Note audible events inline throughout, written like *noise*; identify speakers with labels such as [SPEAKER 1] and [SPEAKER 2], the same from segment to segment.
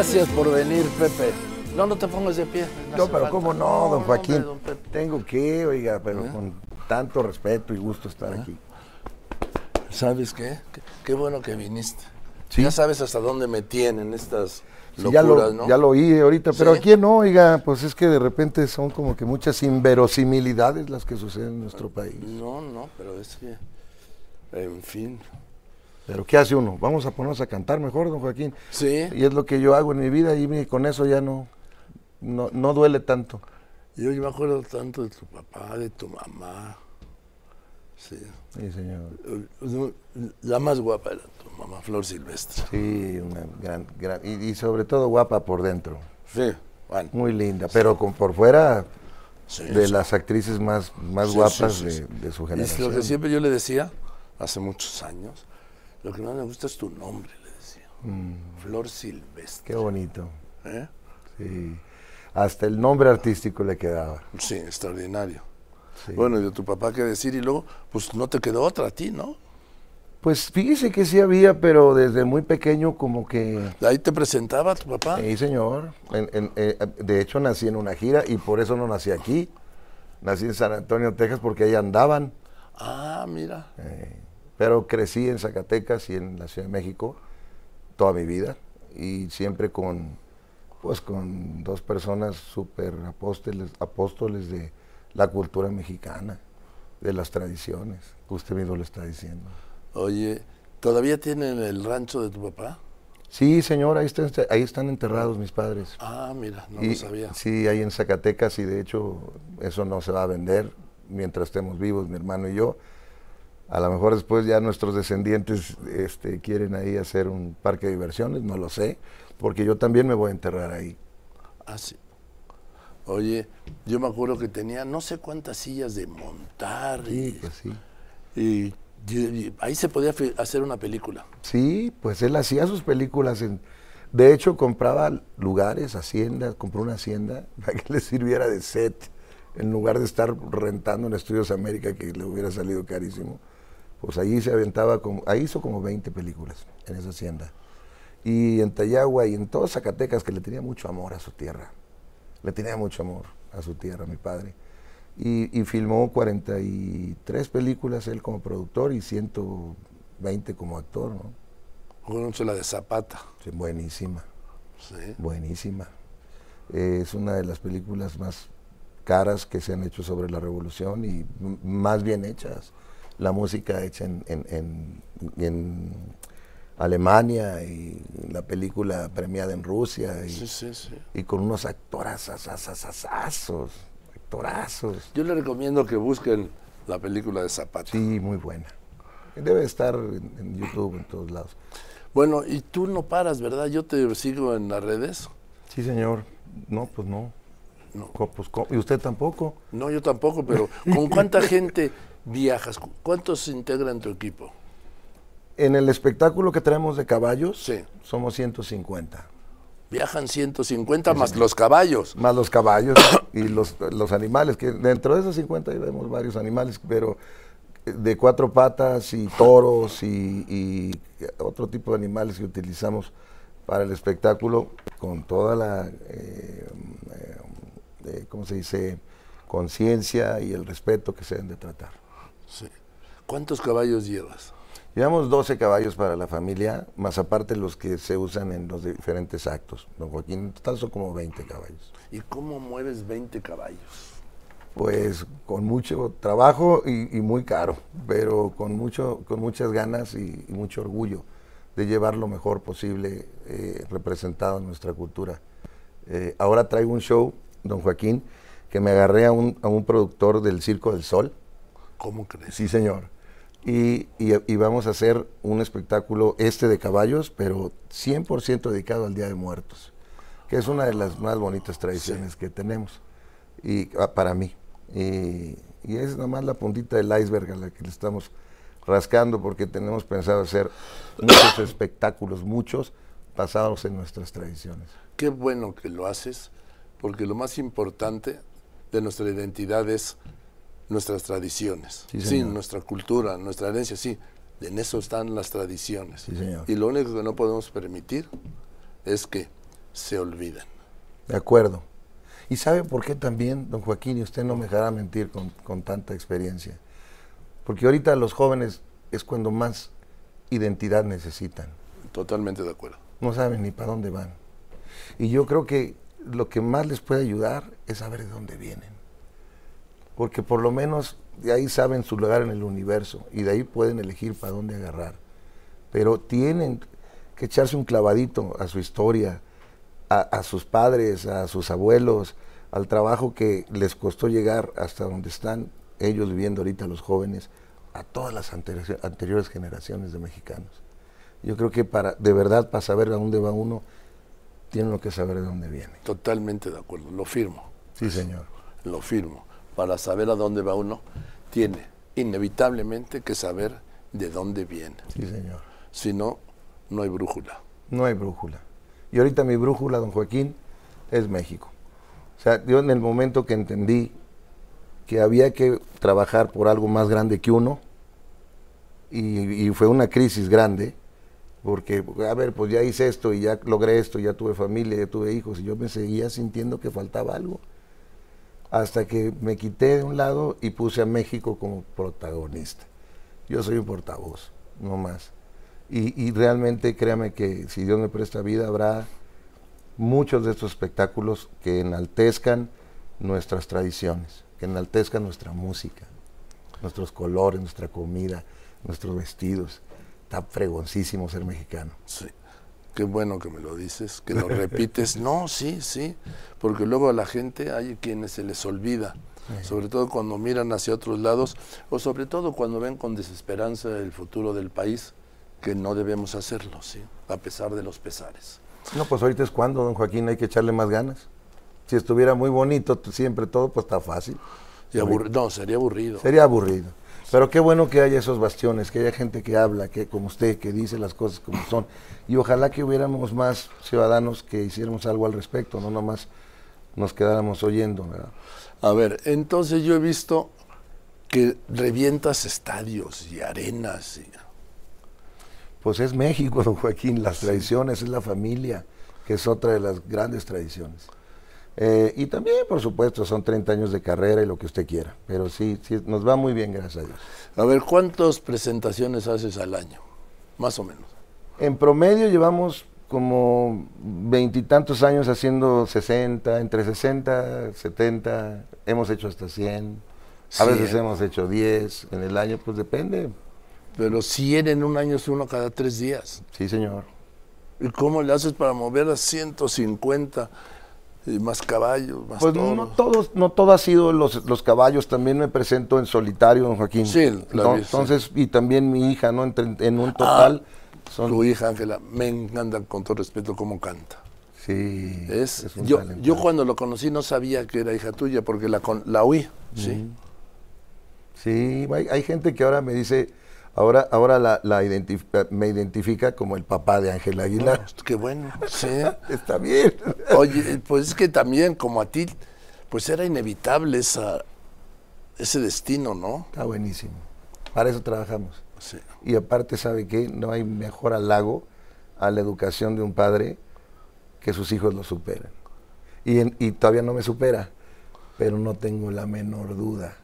[SPEAKER 1] Gracias por venir, Pepe. No, no te pongas de pie.
[SPEAKER 2] No, pero cómo no, don Joaquín. Tengo que, oiga, pero
[SPEAKER 1] ¿Eh?
[SPEAKER 2] con tanto respeto y gusto estar aquí.
[SPEAKER 1] ¿Sabes qué? qué? qué bueno que viniste.
[SPEAKER 2] Sí.
[SPEAKER 1] Ya sabes hasta dónde me tienen estas
[SPEAKER 2] Sí,
[SPEAKER 1] locuras,
[SPEAKER 2] ya, lo,
[SPEAKER 1] ¿no?
[SPEAKER 2] ya lo oí ahorita, pero
[SPEAKER 1] Sí.
[SPEAKER 2] aquí no, oiga, pues es que de repente son como que muchas inverosimilidades las que suceden en nuestro país.
[SPEAKER 1] No, no, pero es que, en fin.
[SPEAKER 2] Pero ¿qué hace uno? Vamos a ponernos a cantar mejor, don Joaquín.
[SPEAKER 1] Sí,
[SPEAKER 2] Y es lo que yo hago en mi vida y con eso ya no, no, no duele tanto.
[SPEAKER 1] yo, yo me acuerdo tanto de tu papá, de tu mamá. Sí.
[SPEAKER 2] Sí, señor.
[SPEAKER 1] La más guapa era tu mamá, Flor Silvestre.
[SPEAKER 2] Sí, una gran, gran y, y sobre todo guapa por dentro.
[SPEAKER 1] Sí, bueno.
[SPEAKER 2] Muy linda, pero con por fuera
[SPEAKER 1] Sí,
[SPEAKER 2] de
[SPEAKER 1] sí.
[SPEAKER 2] las actrices más, más guapas de, de su
[SPEAKER 1] Y
[SPEAKER 2] generación.
[SPEAKER 1] lo que siempre yo le decía, hace muchos años, lo que más me gusta es tu nombre, le decía.
[SPEAKER 2] Mm,
[SPEAKER 1] Flor Silvestre.
[SPEAKER 2] qué bonito.
[SPEAKER 1] ¿eh?
[SPEAKER 2] Sí. Hasta el nombre artístico le quedaba.
[SPEAKER 1] Sí, extraordinario.
[SPEAKER 2] Sí.
[SPEAKER 1] Bueno, y de tu papá qué decir, y luego, pues no te quedó otra a ti, ¿no?
[SPEAKER 2] Pues fíjese que sí había, pero desde muy pequeño como que...
[SPEAKER 1] Ahí te presentaba tu papá.
[SPEAKER 2] Sí, señor. En- en- eh, de hecho, nací en una gira y por eso no nací aquí. Nací en San Antonio, Texas, porque ahí andaban.
[SPEAKER 1] Ah, mira.
[SPEAKER 2] Eh, pero crecí en Zacatecas y en la Ciudad de México toda mi vida y siempre con, pues, con dos personas súper apóstoles, apóstoles de la cultura mexicana, de las tradiciones. Usted mismo lo está diciendo.
[SPEAKER 1] Oye, ¿todavía tienen el rancho de tu papá?
[SPEAKER 2] Sí, señor, ahí están, ahí están enterrados mis padres.
[SPEAKER 1] Ah, mira, no
[SPEAKER 2] Y-
[SPEAKER 1] lo sabía.
[SPEAKER 2] Sí, ahí en Zacatecas y de hecho eso no se va a vender mientras estemos vivos, mi hermano y yo. A lo mejor después ya nuestros descendientes este, quieren ahí hacer un parque de diversiones, no lo sé, porque yo también me voy a enterrar ahí.
[SPEAKER 1] Ah, sí. Oye, yo me acuerdo que tenía no sé cuántas sillas de montar.
[SPEAKER 2] Sí,
[SPEAKER 1] y,
[SPEAKER 2] pues sí.
[SPEAKER 1] y- y- y ahí se podía hacer una película.
[SPEAKER 2] Sí, pues él hacía sus películas. En, de hecho, compraba lugares, haciendas, compró una hacienda *laughs* para que le sirviera de set, en lugar de estar rentando en Estudios América, que le hubiera salido carísimo. Pues ahí se aventaba, como, ahí hizo como 20 películas en esa hacienda. Y en Tayagua y en todo Zacatecas, que le tenía mucho amor a su tierra. Le tenía mucho amor a su tierra, mi padre. Y, y filmó 43 películas él como productor y 120 como actor, ¿no?
[SPEAKER 1] Conoce la de Zapata.
[SPEAKER 2] Sí, buenísima,
[SPEAKER 1] Sí.
[SPEAKER 2] buenísima. Eh, es una de las películas más caras que se han hecho sobre la revolución y más bien hechas. La música hecha en, en- en- en Alemania y la película premiada en Rusia y,
[SPEAKER 1] Sí, sí, sí.
[SPEAKER 2] y con unos actorazos, actorazos.
[SPEAKER 1] Yo le recomiendo que busquen la película de Zapata.
[SPEAKER 2] Sí, muy buena. Debe estar en, en YouTube, en todos lados.
[SPEAKER 1] Bueno, y tú no paras, ¿verdad? Yo te sigo en las redes.
[SPEAKER 2] Sí, señor. No, pues no.
[SPEAKER 1] No.
[SPEAKER 2] Co- pues, co- ¿Y usted tampoco?
[SPEAKER 1] No, yo tampoco, pero ¿con cuánta gente viajas? ¿Cu- ¿Cuántos integran tu equipo?
[SPEAKER 2] En el espectáculo que traemos de caballos,
[SPEAKER 1] Sí.
[SPEAKER 2] somos 150.
[SPEAKER 1] Viajan 150 más los caballos.
[SPEAKER 2] Más los caballos *coughs* y los, los animales, que dentro de esos 50 vemos varios animales, pero de cuatro patas y toros y, y otro tipo de animales que utilizamos para el espectáculo con toda la, eh, eh, eh, ¿cómo se dice?, conciencia y el respeto que se deben de tratar.
[SPEAKER 1] Sí. ¿Cuántos caballos llevas?
[SPEAKER 2] Llevamos 12 caballos para la familia, más aparte los que se usan en los diferentes actos. Don Joaquín, en total son como 20 caballos.
[SPEAKER 1] ¿Y cómo mueves 20 caballos?
[SPEAKER 2] Pues con mucho trabajo y, y muy caro, pero con, mucho, con muchas ganas y, y mucho orgullo de llevar lo mejor posible eh, representado en nuestra cultura. Eh, ahora traigo un show, don Joaquín, que me agarré a un, a un productor del Circo del Sol.
[SPEAKER 1] ¿Cómo crees?
[SPEAKER 2] Sí, señor. Y, y- y vamos a hacer un espectáculo este de caballos, pero 100% dedicado al Día de Muertos, que es una de las más bonitas tradiciones que tenemos, y ah, para mí. Y, y es nada más la puntita del iceberg a la que le estamos rascando, porque tenemos pensado hacer muchos *coughs* espectáculos, muchos, basados en nuestras tradiciones.
[SPEAKER 1] Qué bueno que lo haces, porque lo más importante de nuestra identidad es nuestras tradiciones.
[SPEAKER 2] Sí,
[SPEAKER 1] nuestra cultura, nuestra herencia, sí. En eso están las tradiciones.
[SPEAKER 2] Sí, señor.
[SPEAKER 1] Y lo único que no podemos permitir es que se olvidan.
[SPEAKER 2] De acuerdo. ¿Y sabe por qué también, don Joaquín, y usted no me dejará mentir con, con tanta experiencia? Porque ahorita los jóvenes es cuando más identidad necesitan.
[SPEAKER 1] Totalmente de acuerdo.
[SPEAKER 2] No saben ni para dónde van. Y yo creo que lo que más les puede ayudar es saber de dónde vienen. Porque por lo menos de ahí saben su lugar en el universo y de ahí pueden elegir para dónde agarrar. Pero tienen que echarse un clavadito a su historia, a, sus padres, a sus abuelos, al trabajo que les costó llegar hasta donde están ellos viviendo ahorita los jóvenes, a todas las anteriores generaciones de mexicanos. Yo creo que para, de verdad, para saber a dónde va uno, tiene que saber de dónde viene.
[SPEAKER 1] Totalmente de acuerdo, lo firmo.
[SPEAKER 2] Sí, señor.
[SPEAKER 1] Lo firmo. Para saber a dónde va uno, tiene inevitablemente que saber de dónde viene.
[SPEAKER 2] Sí, señor.
[SPEAKER 1] Si no, no hay brújula.
[SPEAKER 2] No hay brújula. Y ahorita mi brújula, don Joaquín, es México. O sea, yo en el momento que entendí que había que trabajar por algo más grande que uno, y, fue una crisis grande, porque, a ver, pues ya hice esto y ya logré esto, ya tuve familia, ya tuve hijos, y yo me seguía sintiendo que faltaba algo. Hasta que me quité de un lado y puse a México como protagonista. Yo soy un portavoz, no más. Y, realmente créame que si Dios me presta vida habrá muchos de estos espectáculos que enaltezcan nuestras tradiciones, que enaltezcan nuestra música, nuestros colores, nuestra comida, nuestros vestidos. Está fregoncísimo ser mexicano.
[SPEAKER 1] Sí. Qué bueno que me lo dices, que lo *laughs* repites. No, sí, sí, porque luego a la gente hay quienes se les olvida, sobre todo cuando miran hacia otros lados o sobre todo cuando ven con desesperanza el futuro del país que no debemos hacerlo, ¿sí? a pesar de los pesares.
[SPEAKER 2] No, pues ahorita es cuando, don Joaquín, hay que echarle más ganas. Si estuviera muy bonito siempre todo, pues está fácil.
[SPEAKER 1] no, sería aburrido.
[SPEAKER 2] Sería aburrido. Pero qué bueno que haya esos bastiones, que haya gente que habla, que como usted, que dice las cosas como son. Y ojalá que hubiéramos más ciudadanos que hiciéramos algo al respecto, no nomás nos quedáramos oyendo.
[SPEAKER 1] A ver, entonces yo he visto que revientas estadios y arenas. Y
[SPEAKER 2] pues es México, don Joaquín, las tradiciones, es la familia, que es otra de las grandes tradiciones. Eh, y también, por supuesto, son 30 años de carrera y lo que usted quiera, pero sí, sí, nos va muy bien, gracias a Dios.
[SPEAKER 1] A ver, ¿cuántas presentaciones haces al año? Más o menos.
[SPEAKER 2] En promedio llevamos como veintitantos años haciendo 60, entre 60, 70, hemos hecho hasta 100, a veces hemos hecho 10 en el año, pues depende,
[SPEAKER 1] pero 100 en un año es uno cada tres días.
[SPEAKER 2] Sí, señor.
[SPEAKER 1] ¿Y cómo le haces para mover a 150 y más caballos, más
[SPEAKER 2] Pues no todos, no todo ha sido los, los, caballos, también me presento en solitario, don Joaquín.
[SPEAKER 1] Sí,
[SPEAKER 2] la Entonces, y también mi hija, ¿no? En, un total.
[SPEAKER 1] Ah, son... Tu hija, Ángela, me encanta con todo respeto cómo canta.
[SPEAKER 2] Sí.
[SPEAKER 1] Es, yo, yo cuando lo conocí no sabía que era hija tuya porque la, la oí. Sí.
[SPEAKER 2] Sí, hay, hay gente que ahora me dice, Ahora, ahora la, me identifica como el papá de Ángel Aguilar.
[SPEAKER 1] qué bueno, sí. *laughs*
[SPEAKER 2] Está bien.
[SPEAKER 1] Oye, pues es que también, como a ti, pues era inevitable esa, ese destino, ¿no?
[SPEAKER 2] Está buenísimo. Para eso trabajamos.
[SPEAKER 1] Sí.
[SPEAKER 2] Y aparte, ¿sabe qué? No hay mejor halago a la educación de un padre que sus hijos lo superen. Y, y todavía no me supera, pero no tengo la menor duda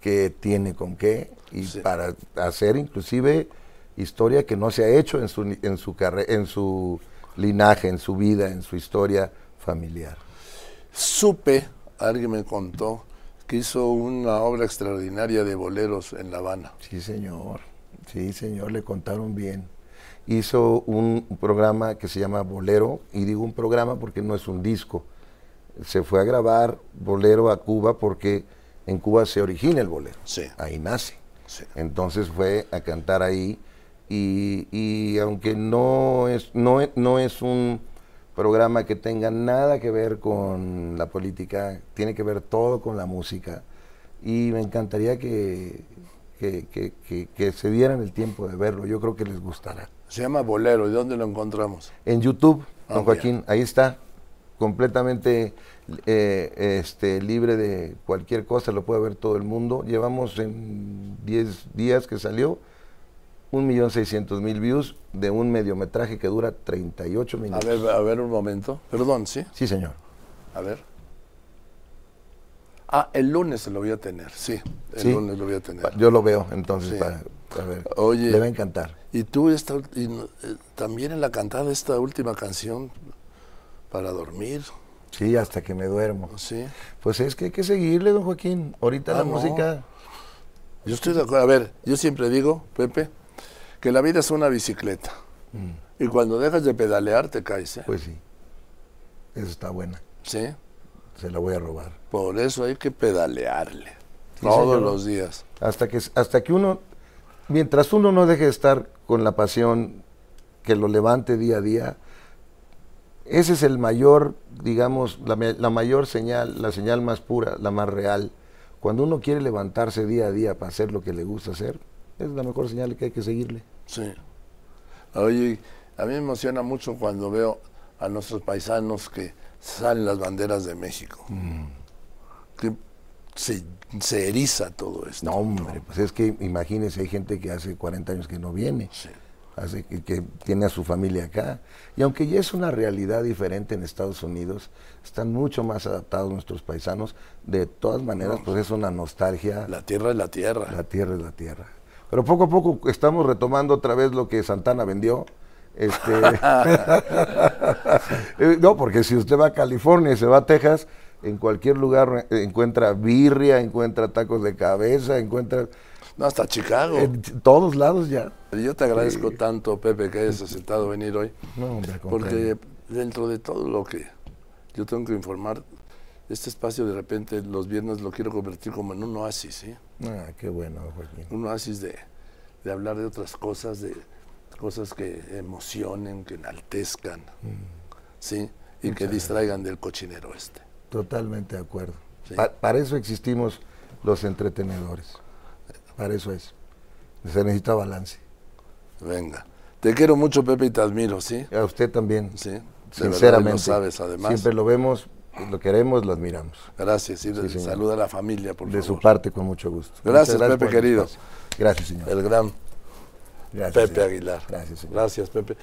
[SPEAKER 2] que tiene con qué y para hacer inclusive historia que no se ha hecho en su en su en su linaje, en su vida, en su historia familiar.
[SPEAKER 1] Supe, alguien me contó que hizo una obra extraordinaria de boleros en La Habana.
[SPEAKER 2] Sí, señor. Sí, señor, le contaron bien. Hizo un programa que se llama Bolero, y digo un programa porque no es un disco. Se fue a grabar Bolero a Cuba porque en Cuba se origina el bolero. Ahí nace. Entonces fue a cantar ahí y, aunque no es, no, no es un programa que tenga nada que ver con la política, tiene que ver todo con la música. Y me encantaría que, que, se dieran el tiempo de verlo. Yo creo que les gustará.
[SPEAKER 1] Se llama Bolero. ¿Y dónde lo encontramos?
[SPEAKER 2] En YouTube, don Joaquín. Ahí está. Completamente eh, este, libre de cualquier cosa, lo puede ver todo el mundo. Llevamos en 10 días que salió 1.600.000 views de un mediometraje que dura 38
[SPEAKER 1] A
[SPEAKER 2] minutos.
[SPEAKER 1] ver, a ver un momento. Perdón, ¿sí?
[SPEAKER 2] Sí, señor.
[SPEAKER 1] A ver. Ah, el lunes lo voy a tener, sí. El
[SPEAKER 2] Sí.
[SPEAKER 1] lunes lo voy a tener.
[SPEAKER 2] Yo lo veo, entonces,
[SPEAKER 1] Sí.
[SPEAKER 2] para, a ver,
[SPEAKER 1] Oye.
[SPEAKER 2] le va a encantar.
[SPEAKER 1] Y tú esta, y eh, también en la cantada esta última canción para dormir,
[SPEAKER 2] Sí, hasta que me duermo.
[SPEAKER 1] ¿sí?
[SPEAKER 2] Pues es que hay que seguirle, don Joaquín. Ahorita
[SPEAKER 1] Ah,
[SPEAKER 2] la
[SPEAKER 1] no.
[SPEAKER 2] música...
[SPEAKER 1] Yo estoy de acuerdo. A ver, yo siempre digo, Pepe, que la vida es una bicicleta. Y cuando dejas de pedalear te caes, ¿eh?
[SPEAKER 2] Pues sí. Eso está buena.
[SPEAKER 1] Sí.
[SPEAKER 2] Se la voy a robar.
[SPEAKER 1] Por eso hay que pedalearle.
[SPEAKER 2] Sí,
[SPEAKER 1] todos
[SPEAKER 2] señor.
[SPEAKER 1] los días.
[SPEAKER 2] Hasta que, hasta que uno, mientras uno no deje de estar con la pasión que lo levante día a día, ese es el mayor, digamos, la, la mayor señal, la señal más pura, la más real. Cuando uno quiere levantarse día a día para hacer lo que le gusta hacer, es la mejor señal que hay que seguirle.
[SPEAKER 1] Sí. Oye, a mí me emociona mucho cuando veo a nuestros paisanos que salen las banderas de México. Que se, se eriza todo esto.
[SPEAKER 2] No, hombre, pues es que imagínese, hay gente que hace 40 años que no viene.
[SPEAKER 1] Sí.
[SPEAKER 2] Hace que, que tiene a su familia acá. Y aunque ya es una realidad diferente en Estados Unidos, están mucho más adaptados nuestros paisanos. De todas maneras, pues es una nostalgia.
[SPEAKER 1] La tierra es la tierra.
[SPEAKER 2] La tierra es la tierra. Pero poco a poco estamos retomando otra vez lo que Santana vendió. Este, *laughs* *laughs* no, porque si usted va a California y se va a Texas, en cualquier lugar eh, encuentra birria, encuentra tacos de cabeza, encuentra
[SPEAKER 1] No, hasta Chicago.
[SPEAKER 2] en todos lados ya.
[SPEAKER 1] Yo te agradezco tanto, Pepe, que hayas aceptado venir hoy.
[SPEAKER 2] No, hombre.
[SPEAKER 1] Porque dentro de todo lo que yo tengo que informar, este espacio de repente los viernes lo quiero convertir como en un oasis, ¿sí?
[SPEAKER 2] Ah, qué bueno, Joaquín.
[SPEAKER 1] Un oasis de, de hablar de otras cosas, de cosas que emocionen, que enaltezcan, ¿sí? Y que distraigan del cochinero este.
[SPEAKER 2] Totalmente de acuerdo.
[SPEAKER 1] Sí.
[SPEAKER 2] Pa- para eso existimos los entretenedores. Para eso es. Se necesita balance.
[SPEAKER 1] Venga. Te quiero mucho, Pepe, y te admiro, ¿sí?
[SPEAKER 2] A usted también.
[SPEAKER 1] Sí.
[SPEAKER 2] Sinceramente.
[SPEAKER 1] lo sabes, además.
[SPEAKER 2] Siempre lo vemos, lo queremos, lo admiramos.
[SPEAKER 1] Gracias. Y
[SPEAKER 2] Sí,
[SPEAKER 1] saluda a la familia, por
[SPEAKER 2] de
[SPEAKER 1] favor.
[SPEAKER 2] su parte, con mucho gusto.
[SPEAKER 1] Gracias, Pepe, querido.
[SPEAKER 2] Gracias, señor.
[SPEAKER 1] El gran
[SPEAKER 2] Gracias,
[SPEAKER 1] Pepe
[SPEAKER 2] señor.
[SPEAKER 1] Aguilar.
[SPEAKER 2] Gracias, señor.
[SPEAKER 1] Gracias, Pepe.